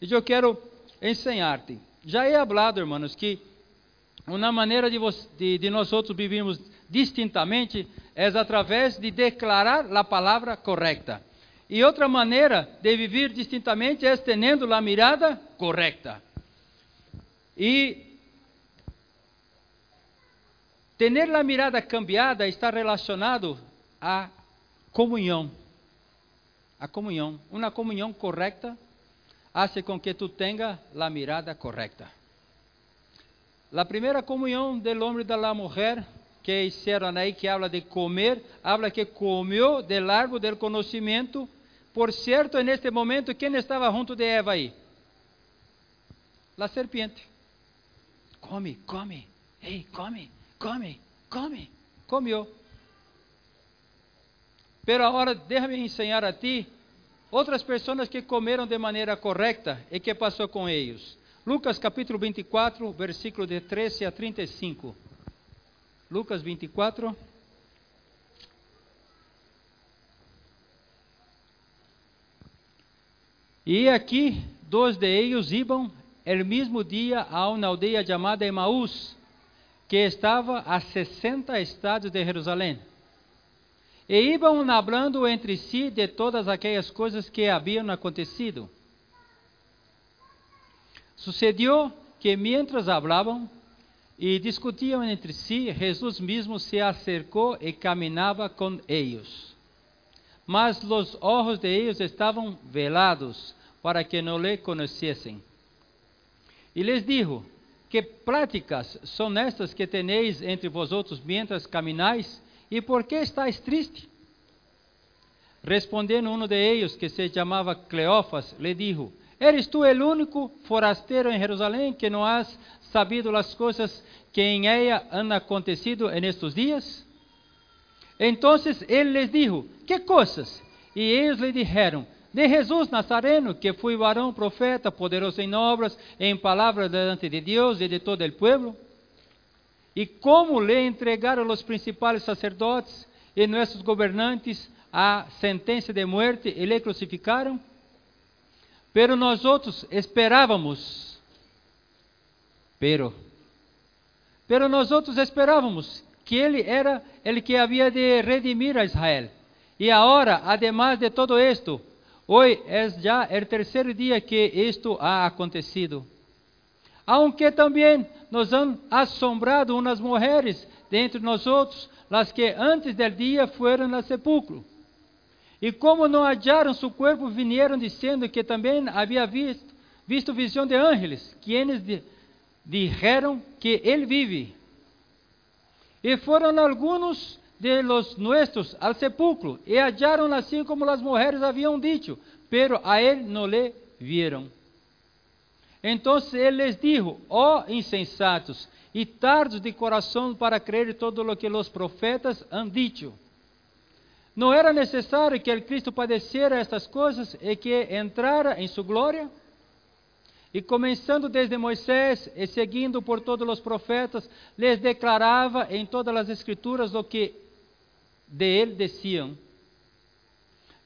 Speaker 1: E eu quero ensinar-te. Já he hablado, irmãos, que uma maneira de, de, de nós outros vivermos distintamente é através de declarar a palavra correta. E outra maneira de viver distintamente é tendo a mirada correta. E Tener a mirada cambiada está relacionado à comunhão. A comunhão. Uma comunhão correta hace com que tu tenha a mirada correta. A primeira comunhão do homem e da mulher que hicieron aí, que habla de comer, habla que comeu del árbol del conhecimento. Por certo, en este momento, quem estava junto de Eva aí? La serpiente. Come, come, ei, come come, come, comió. Pero agora déjame ensinar a ti outras pessoas que comeram de maneira correta e que passou com eles. Lucas capítulo 24, versículo de 13 a 35. Lucas 24. E aqui, dois de eles iam, el mesmo dia, a uma aldeia chamada Emaús, que estava a 60 estados de Jerusalém. E iam hablando entre si de todas aquelas coisas que haviam acontecido. Sucedió que mientras hablavam e discutiam entre si, Jesus mesmo se acercou e caminhava com eles. Mas os olhos de eles estavam velados para que não lhe conhecessem. E lhes dijo: que práticas são estas que teneis entre vosotros mientras caminais? E por que estáis triste? Respondendo um de eles, que se chamava Cleófas, lhe dijo: ¿Eres tu el único forasteiro em Jerusalém que não has sabido as coisas que em ella han acontecido en estos dias? Entonces ele les dijo: Que coisas? E eles lhe disseram: de Jesus Nazareno, que foi varão profeta, poderoso em obras, em palavras diante de Deus e de todo o povo. E como lhe entregaram os principais sacerdotes e nossos governantes a sentença de morte e lhe crucificaram? Pero nós outros esperávamos, pero Pero nós outros esperávamos que ele era el que havia de redimir a Israel. E agora, además de todo esto, hoy es ya el tercer día que esto ha acontecido. Aunque também nos han assombrado umas mulheres dentre nós outros, las que antes del dia foram ao sepulcro. E como não hallaram seu corpo, vinieron dizendo que também havia visto, visto visão de ángeles, quienes dijeron que ele vive. E foram alguns de los nuestros al sepulcro, e hallaron assim como as mulheres haviam dicho, pero a ele não le vieron. Então ele les dijo, ó oh insensatos e tardos de coração para crer todo lo que los profetas han dicho. Não era necessário que el Cristo padecera estas coisas e que entrara em sua glória? E começando desde Moisés e seguindo por todos os profetas, les declarava em todas as escrituras o que de ele diziam.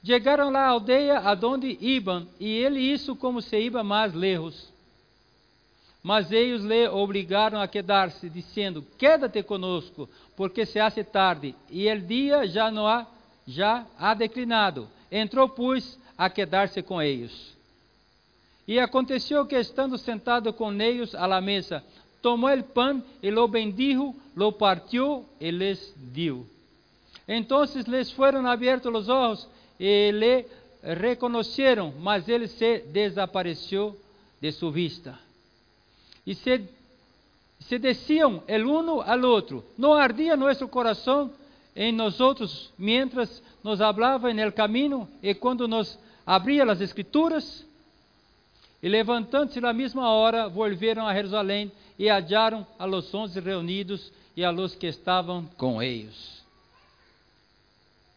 Speaker 1: Chegaram lá à aldeia aonde iam, e ele isso como se iba mais lejos. Mas eles lhe obrigaram a quedar-se, dizendo: Quédate conosco, porque se hace tarde, e el dia já não há, já ha declinado. Entrou, pois, a quedar-se com eles. E aconteceu que, estando sentado com eles à la mesa, tomou o pão e lo bendijo, lo partiu e les deu. Então les foram abertos os olhos e le reconheceram, mas ele se desapareceu de sua vista. E se, se desciam el uno al outro. Não ardia nosso coração em nós outros, mientras nos hablava en el camino e quando nos abria as escrituras? E levantando-se na mesma hora, volveram a Jerusalém e hallaram a los onze reunidos e a los que estavam com eles.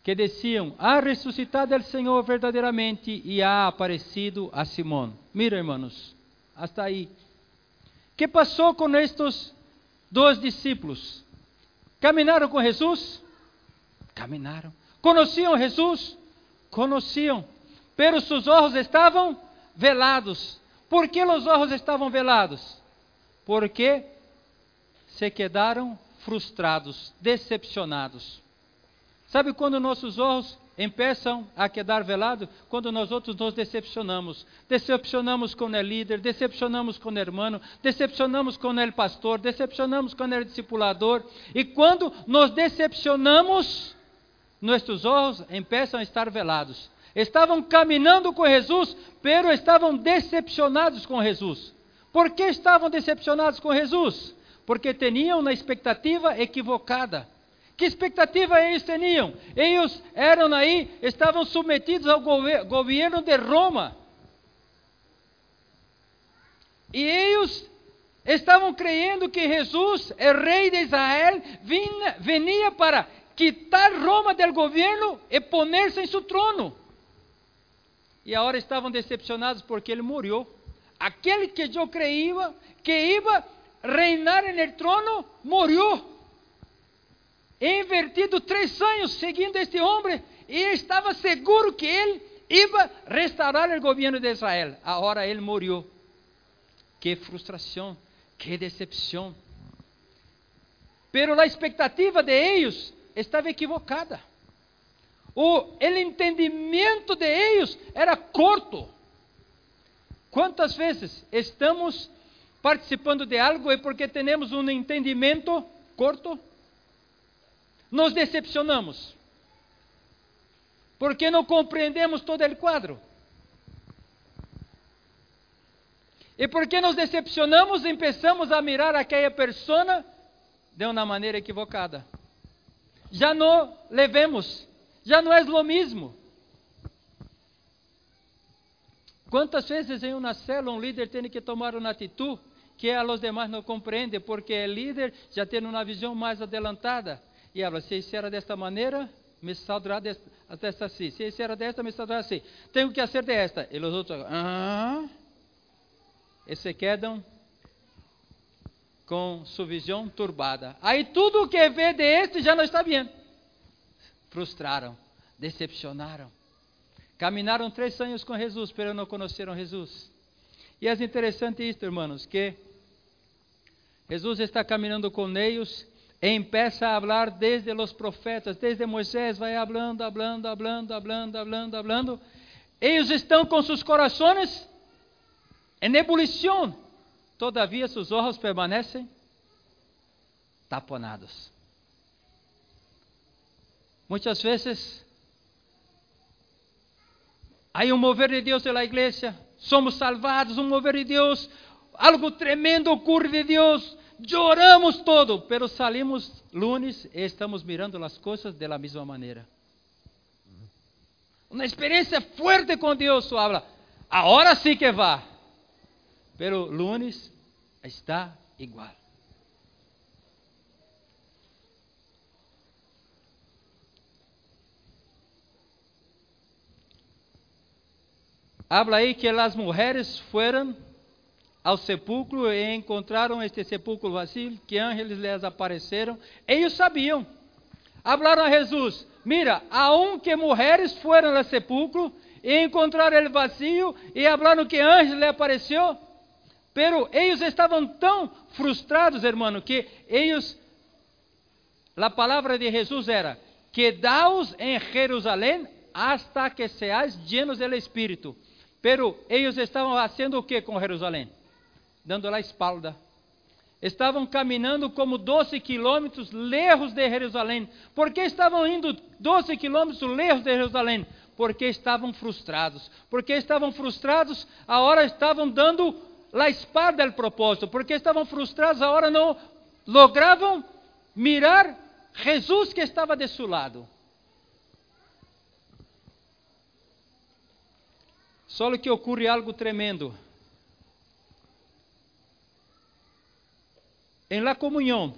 Speaker 1: Que diziam: Ha ressuscitado o Senhor verdadeiramente e ha aparecido a Simão. Mira, irmãos, hasta aí. Que passou com estes dois discípulos? Caminaram com Jesus? Caminaram. Conheciam Jesus? Conheciam. Pero seus olhos estavam velados. Por que os olhos estavam velados? Porque se quedaram frustrados, decepcionados. Sabe quando nossos olhos empeçam a quedar velados? Quando nós outros nos decepcionamos. Decepcionamos com o líder, decepcionamos com o irmão, decepcionamos com o pastor, decepcionamos com o discipulador. E quando nos decepcionamos, nossos olhos empeçam a estar velados. Estavam caminhando com Jesus, pero estavam decepcionados com Jesus. Por que estavam decepcionados com Jesus? Porque tinham uma expectativa equivocada. Que expectativa eles tinham? Eles eram aí, estavam submetidos ao governo de Roma. E eles estavam crendo que Jesus, o rei de Israel, vinha, para quitar Roma do governo e poner-se em seu trono e agora estavam decepcionados porque ele morreu. Aquele que eu creía que ia reinar no trono, morreu. Invertido três anos seguindo este homem e estava seguro que ele ia restaurar o governo de Israel. Agora ele morreu. Que frustração, que decepção. Pero a expectativa de eles estava equivocada o entendimento de eles era corto. Quantas vezes estamos participando de algo e porque temos um entendimento corto, nos decepcionamos? Porque não compreendemos todo o quadro. E porque nos decepcionamos, começamos a mirar aquela pessoa de uma maneira equivocada. Já não levemos já não é o mesmo. Quantas vezes em uma célula um líder tem que tomar uma atitude que a los demás não compreende, porque o líder já tem uma visão mais adelantada. E ela, se isso era desta maneira, me saldrá desta, desta assim. Se isso era desta, me saldrá assim. Tenho que fazer desta. E os outros, ah, e se quedam com sua visão turbada. Aí tudo o que vê de este já não está bem frustraram, decepcionaram. Caminaram três anos com Jesus, mas não conheceram Jesus. E é interessante isto, irmãos, que Jesus está caminhando com eles empieza a falar desde os profetas, desde Moisés, vai hablando, hablando, hablando, hablando, hablando, hablando. Eles estão com seus corações em ebulição, todavia seus olhos permanecem taponados. Muitas vezes, há um mover de Deus na igreja, somos salvados, um mover de Deus, algo tremendo ocorre de Deus, choramos todo, pero salimos lunes e estamos mirando as coisas de la mesma maneira. Uma experiência forte com Deus, tu habla, agora sim que vá, pero lunes está igual. Habla aí que as mulheres foram ao sepulcro e encontraram este sepulcro vazio, que ángeles lhes apareceram. Eles sabiam. Hablaram a Jesus: Mira, aunque mulheres foram ao sepulcro e encontraram ele vazio e hablaram que ángeles lhe apareceu, pero eles estavam tão frustrados, hermano, que eles, a palavra de Jesus era: Quedaos em Jerusalém hasta que seáis llenos del Espírito. Pero eles estavam fazendo o que com Jerusalém? Dando a espalda. Estavam caminhando como 12 quilômetros lejos de Jerusalém. Por que estavam indo 12 quilômetros lejos de Jerusalém? Porque estavam frustrados. Porque estavam frustrados, a hora estavam dando a espalda ao propósito. Porque estavam frustrados, a hora não logravam mirar Jesus que estava de seu lado. Só que ocorre algo tremendo. Em la comunhão,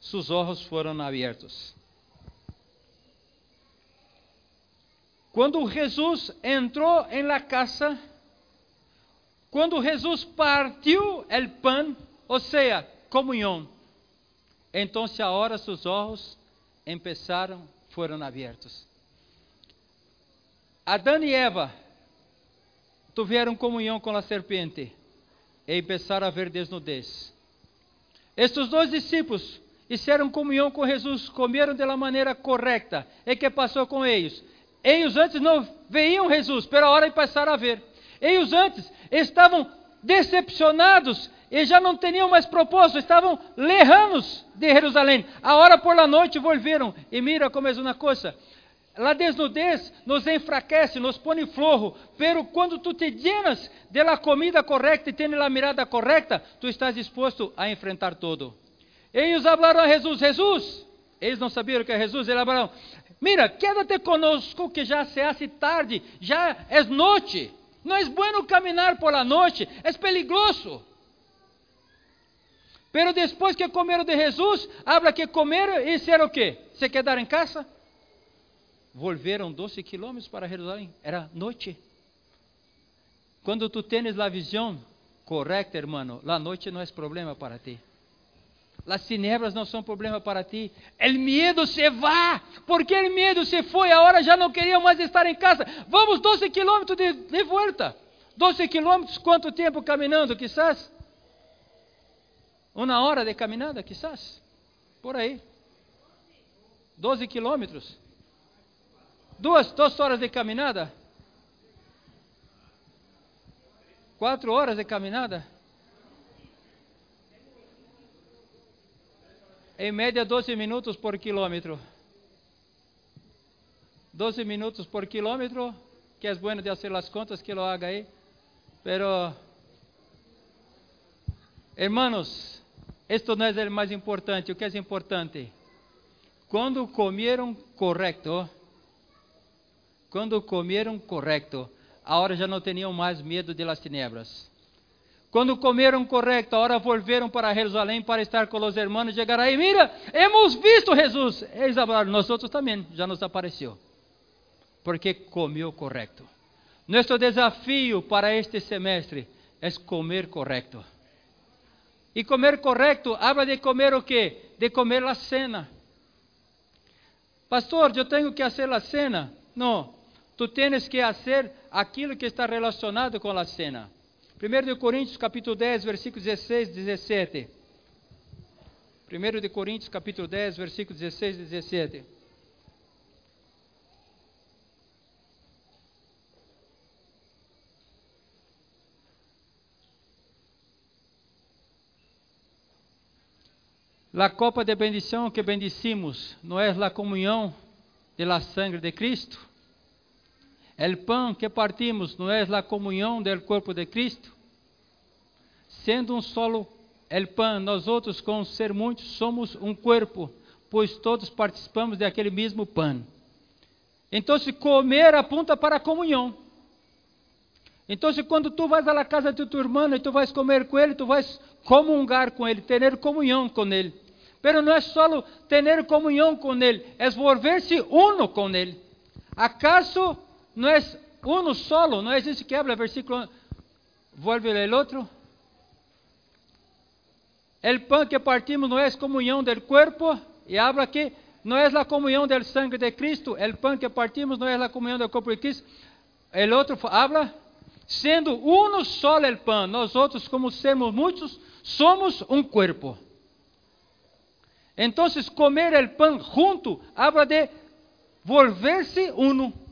Speaker 1: seus olhos foram abertos. Quando Jesus entrou em la casa, quando Jesus partiu o pão, ou seja, comunhão, então agora seus olhos empezaram, foram abertos. Adão e Eva tiveram comunhão com a serpente e começaram a ver desnudez. Estes dois discípulos fizeram comunhão com Jesus, comeram da maneira correta. E que passou com eles? Eles antes não veiam Jesus, pela hora passaram a ver. Eles antes estavam decepcionados e já não tinham mais propósito, estavam lejanos de Jerusalém. A hora por la noite volveram. E mira como é uma coisa: a desnudez nos enfraquece, nos põe flojo, pero quando tu te llenas de la comida correcta e tens a mirada correta, tu estás disposto a enfrentar todo. Eles falaram a Jesus, Jesus, eles não sabiam que é Jesus, eles falaram, mira, quédate conosco que já se hace tarde, já é noite, não é bueno caminar por la noite, é peligroso. Pero depois que comeram de Jesus, habla que comeram e disseram o quê? Se quedaram em casa? Volveram 12 quilômetros para Jerusalém. Era noite. Quando tu tens a visão correta, hermano, a noite não é problema para ti. As tinieblas não são problema para ti. O medo se vai. Porque o medo se foi. Agora já não queriam mais estar em casa. Vamos 12 quilômetros de, de volta. 12 quilômetros, quanto tempo caminhando? Quizás. Uma hora de caminhada, quizás. Por aí. 12 quilômetros. Duas, duas horas de caminhada? Quatro horas de caminhada? Em média, 12 minutos por quilômetro. 12 minutos por quilômetro, que é bueno de fazer as contas, que lo haga aí. Pero, hermanos, esto não é o mais importante. O que é importante? Quando comeram correto, quando comeram correto, agora já não tinham mais medo de las tinieblas. Quando comeram correto, agora volveram para Jerusalém para estar com os irmãos. Chegaram aí, mira, hemos visto Jesus. Eles falaram, nós outros também, já nos apareceu. Porque comeu correto. Nosso desafio para este semestre é comer correto. E comer correto, habla de comer o quê? De comer a cena. Pastor, eu tenho que fazer a cena? Não, tu tens que fazer aquilo que está relacionado com a cena. 1 Coríntios capítulo 10, versículo 16, 17. 1 de Coríntios, capítulo 10, versículos 16 e 17. La copa de bendição que bendicimos não é a comunhão de la sangre de Cristo? El pan que partimos não é a comunhão del corpo de Cristo? Sendo um solo el pan, nós outros com ser muitos somos um corpo, pois todos participamos daquele mesmo pan. Então, se comer apunta para a comunhão. Então, se quando tu vais à casa de tu irmão e tu vais comer com ele, tu vais comungar com ele, ter comunhão com ele. Pero não é só ter comunhão com Ele, é volver-se uno com Ele. ¿Acaso não é uno solo? Não é isso que habla o versículo? Vuelve el outro. El pan que partimos não é comunhão del cuerpo, e habla que não é a comunhão del sangue de Cristo. El pan que partimos não é a comunhão del corpo de Cristo. El outro habla, sendo uno solo el pan, nós outros, como sermos muitos, somos um corpo. Então, comer el pan junto habla de volver-se uno.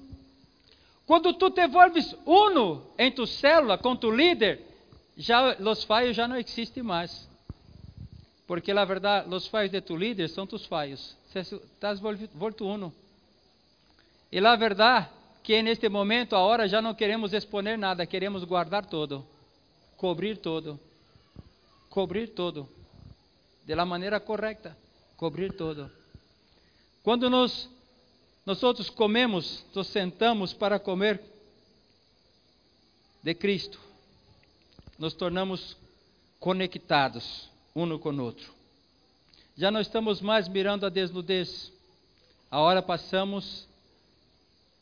Speaker 1: Quando tu te volves uno em tu célula com tu líder, já os falhos já não existem mais. Porque na verdade, os falhos de tu líder são tus falhos. Estás volto uno. E na verdade, que neste momento, a hora já não queremos exponer nada, queremos guardar todo, cobrir todo, cobrir todo, de la maneira correta cobrir todo. Quando nós nós outros comemos, nos sentamos para comer de Cristo, nos tornamos conectados um com o outro. Já não estamos mais mirando a desnudez, agora passamos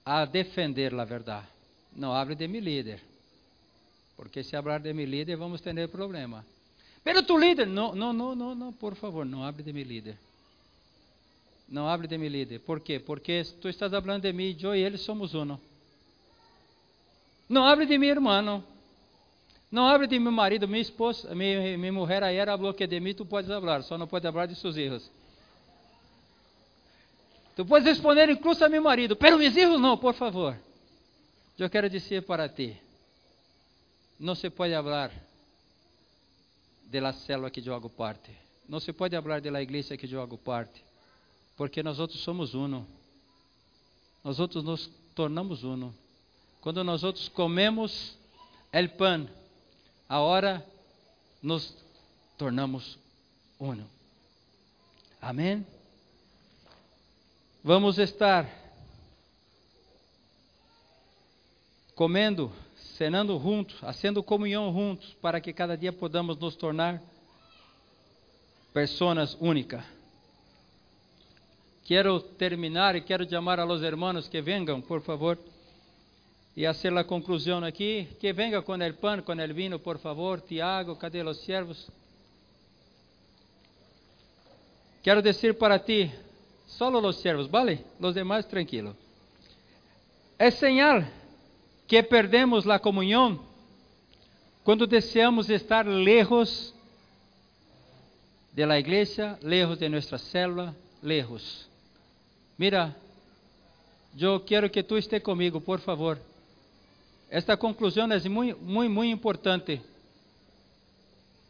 Speaker 1: a defender a verdade. Não hable de mi líder, porque se falar de mi líder vamos ter problema. Pero tu líder, não, não, não, não, não, por favor, não hable de mi líder. Não hable de mi líder. ¿Por quê? Porque tu estás falando de mim, eu e ele somos uno. Não hable de mi irmão. Não hable de meu marido, minha esposa, minha, minha mulher ayer falou que de mim tu podes falar, só não pode falar de seus erros. Tu podes responder incluso a meu marido, pero mis hijos não, por favor. Eu quero dizer para ti, não se pode falar de la célula que eu hago parte. Não se pode falar de la igreja que eu hago parte. Porque nós outros somos uno. Nós outros nos tornamos uno. Quando nós outros comemos el pan, a hora nos tornamos uno. Amém? Vamos estar comendo, cenando juntos, fazendo comunhão juntos, para que cada dia podamos nos tornar pessoas únicas. Quero terminar e quero chamar a los hermanos que venham, por favor, e fazer a conclusão aqui. Que venga com el pan, com el vino, por favor. Tiago, cadê os servos? Quero dizer para ti, solo los servos, ¿vale? Los demás tranquilo. É señal que perdemos a comunhão quando desejamos estar lejos de la igreja, lejos de nossa célula, lejos. Mira, eu quero que tu esteja comigo, por favor. Esta conclusão é muito, muito, muito importante.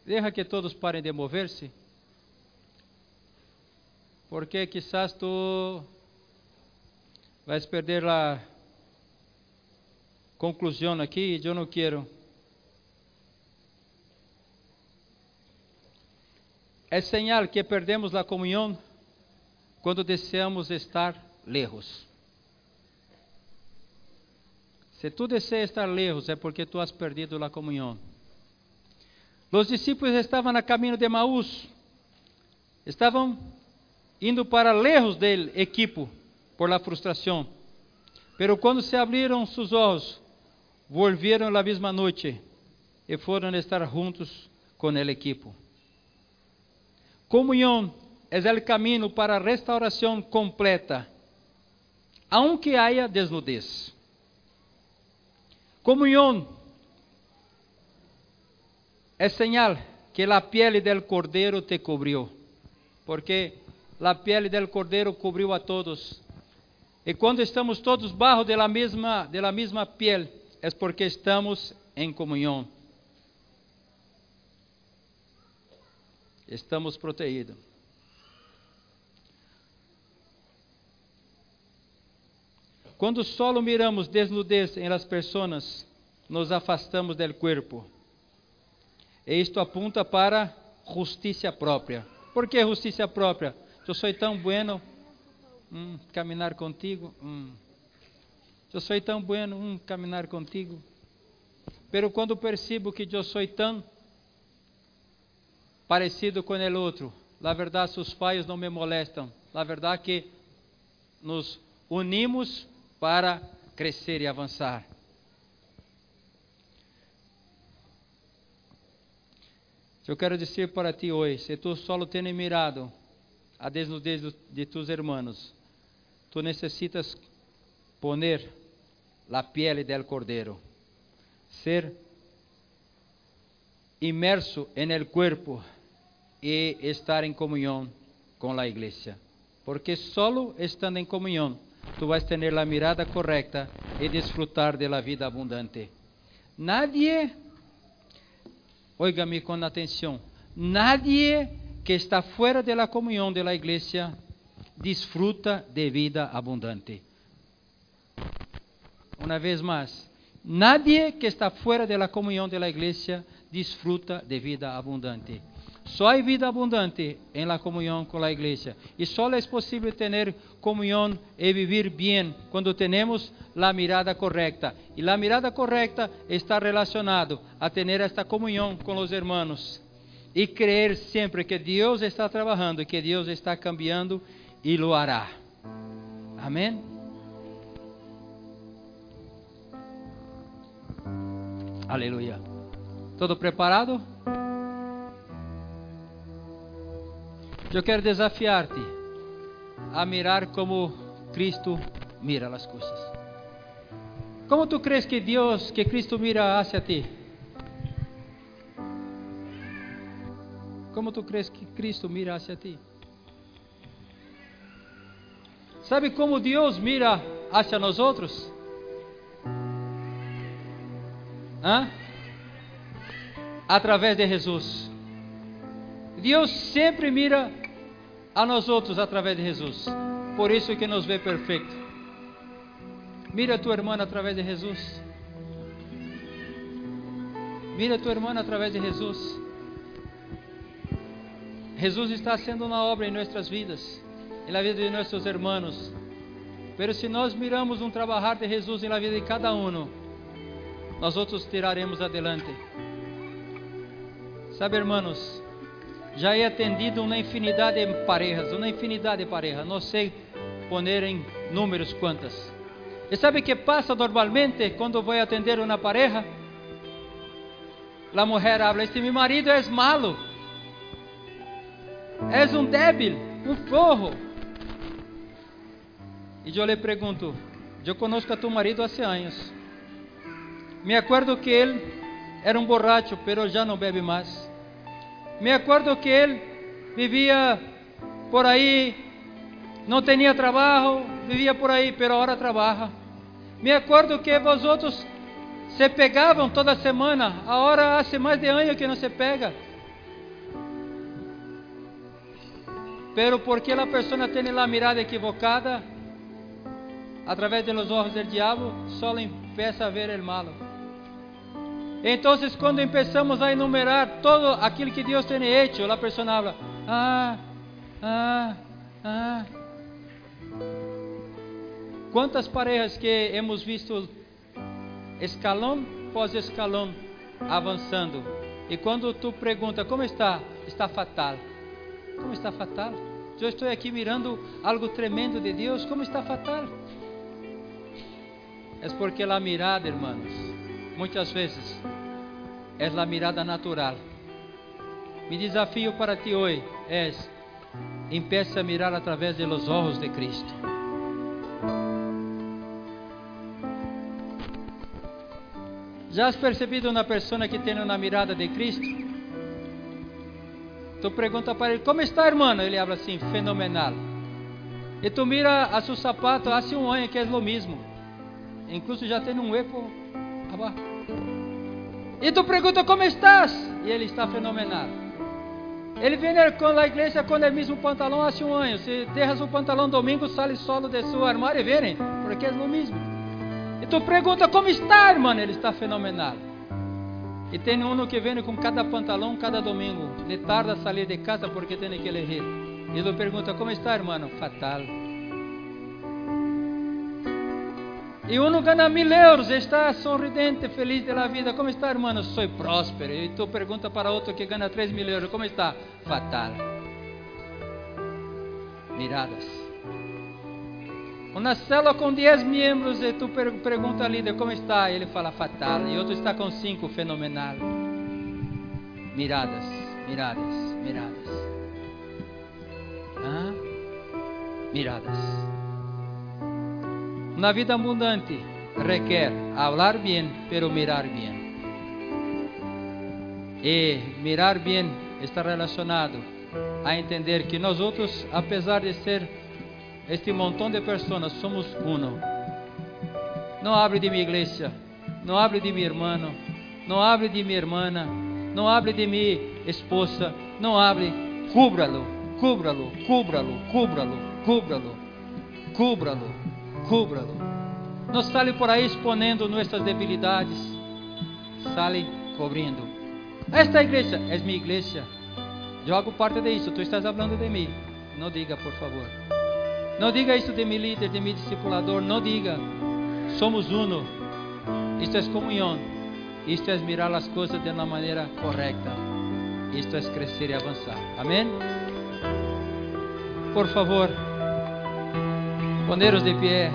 Speaker 1: Deja que todos parem de mover-se. Porque quizás tu vais perder a conclusão aqui e eu não quero. É señal que perdemos a comunhão quando desejamos estar lejos. Se tu desejas estar lejos, é porque tu has perdido a comunhão. Os discípulos estavam a caminho de Maús, estavam indo para lejos do equipo por la frustração. Pero quando se abriram seus olhos, volveram na mesma noite e foram estar juntos com o equipo. Comunhão é o caminho para a restauração completa, aunque haya desnudez. Comunhão é señal que a pele del cordeiro te cobriu. porque a pele del cordeiro cobriu a todos. E quando estamos todos barro de la mesma, de la mesma piel, é porque estamos em comunhão. Estamos protegidos. Quando solo miramos desnudez em las pessoas, nos afastamos del cuerpo. E isto apunta para justiça própria. Por que justiça própria? Eu sou tão bueno, hum, caminhar contigo. Hum. Eu sou tão bueno, hum, caminhar contigo. Pero quando percebo que eu sou tão parecido com o outro, na verdade, seus falhos não me molestam. Na verdade, que nos unimos para crescer e avançar. Eu quero dizer para ti hoje, se tu solo tens mirado a desnudez de tus hermanos, tu necessitas poner la piel del cordero, ser inmerso en el cuerpo y estar en comunión con la iglesia. Porque solo estando en comunión, tú vas a tener la mirada correcta y disfrutar de la vida abundante. Nadie Oiga-me com atenção. Nadie que está fora da comunhão da igreja disfruta de vida abundante. Uma vez mais, nadie que está fora da comunhão da igreja disfruta de vida abundante. Só há vida abundante em la comunhão com a igreja. E só é possível ter comunhão e viver bem quando temos a mirada correta. E a mirada correta está relacionado a ter esta comunhão com os hermanos e crer sempre que Deus está trabalhando, que Deus está cambiando e lo hará. Amém? Aleluia. Todo preparado? Eu quero desafiar-te a mirar como Cristo mira as coisas. Como tu crees que Deus, que Cristo mira hacia ti? Como tu crees que Cristo mira hacia ti? Sabe como Deus mira hacia nós outros? Através de Jesus. Deus sempre mira a nós outros através de Jesus. Por isso que nos vê perfeito. Mira a tua irmã através de Jesus. Mira a tua irmã através de Jesus. Jesus está sendo uma obra em nossas vidas, na vida de nossos irmãos. Pero se nós miramos um trabalhar de Jesus na vida de cada um, nós outros tiraremos adelante. Sabe, irmãos, já he atendido uma infinidade de parejas, uma infinidade de parejas, não sei poner em números quantas. E sabe o que passa normalmente quando vou atender uma pareja? A mulher habla, este meu marido é malo, és um débil, um forro. E eu lhe pergunto, eu conosco a tu marido há anos. Me acordo que ele era um borracho, pero já não bebe mais. Me acuerdo que él vivía por ahí, no tenía trabajo, vivía por ahí, pero ahora trabaja. Me acuerdo que vosotros se pegavam toda semana, agora hace mais de anos que não se pega. Pero porque a pessoa tem a mirada equivocada, através de los ojos del diabo, só empieza a ver el malo. Então, quando começamos a enumerar todo aquilo que Deus tem hecho, a pessoa fala: Ah, ah, ah. Quantas parejas que hemos visto escalão pós escalão avançando, e quando tu pergunta como está, está fatal. Como está fatal? Eu estou aqui mirando algo tremendo de Deus, como está fatal? É porque a mirada, irmãos, muitas vezes é a mirada natural. Mi desafio para ti hoje é: empiece a mirar através de los ojos de Cristo. Já has percebido uma pessoa que tem uma mirada de Cristo? Tu pergunta para ele, como está, irmão? Ele habla assim, fenomenal. E tu mira a seu sapato, hace um ano que é o mesmo. Incluso já tem um eco E tu pergunta, como estás? E ele está fenomenal. Ele vem com a igreja com o mesmo pantalão há um ano. Se derras o pantalão domingo, sai solo de seu armário e vem, porque é o mesmo. E tu pergunta, como está, irmão? Ele está fenomenal. E tem um que vem com cada pantalão cada domingo. Le tarda a sair de casa porque tem que elegir. E ele pergunta: Como está, irmão? Fatal. E um ganha mil euros, está sorridente, feliz da vida. Como está, irmão? Sou próspero. E tu pergunta para outro que ganha três mil euros: Como está? Fatal. Miradas. Uma célula com 10 membros e tu pergunta ao líder como está, ele fala fatal. E outro está com 5, fenomenal. Miradas, miradas, miradas. Ah? Miradas. Uma vida abundante requer falar bem, pero mirar bem. E mirar bem está relacionado a entender que nós outros, apesar de ser este montão de pessoas, somos uno. Não hable de minha igreja, não hable de meu irmão, não hable de minha irmã, não hable de minha esposa, não hable, cúbralo, cúbralo, cúbralo, cúbralo, cúbralo, cúbralo, cúbralo. Não sale por aí exponendo nossas debilidades, sale cobrindo. Esta igreja é minha igreja. Eu hago parte disso, tu estás falando de mim. Não diga, por favor. Não diga isso de meu líder, de meu discipulador. Não diga. Somos uno. Isto é comunhão. Isto é mirar as coisas de uma maneira correta. Isto é crescer e avançar. Amém? Por favor, Pandeiros de pé.